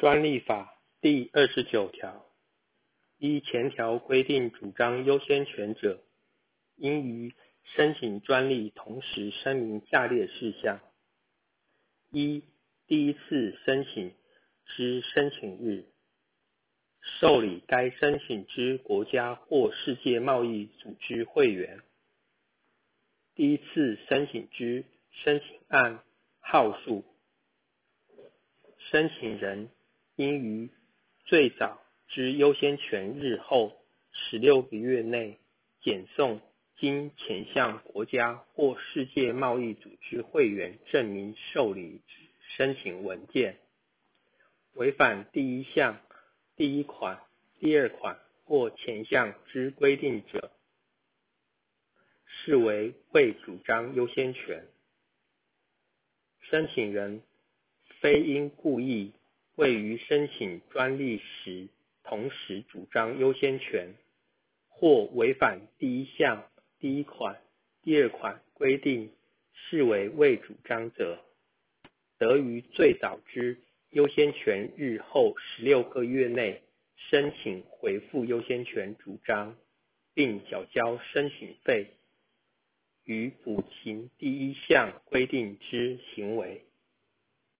专利法第二十九条，依前条规定主张优先权者，应于申请专利同时声明下列事项：一、第一次申请之申请日，受理该申请之国家或世界贸易组织会员；第一次申请之申请案号数。申请人应于最早之优先权日后十六个月内，检送经前项国家或世界贸易组织会员证明受理申请文件。违反第一项第一款、第二款或前项之规定者，视为未主张优先权。申请人。非因故意未于申请专利时同时主张优先权，或违反第一项第一款、第二款规定，视为未主张者，得于最早之优先权日后十六个月内申请回复优先权主张，并缴交申请费，与补行第一项规定之行为。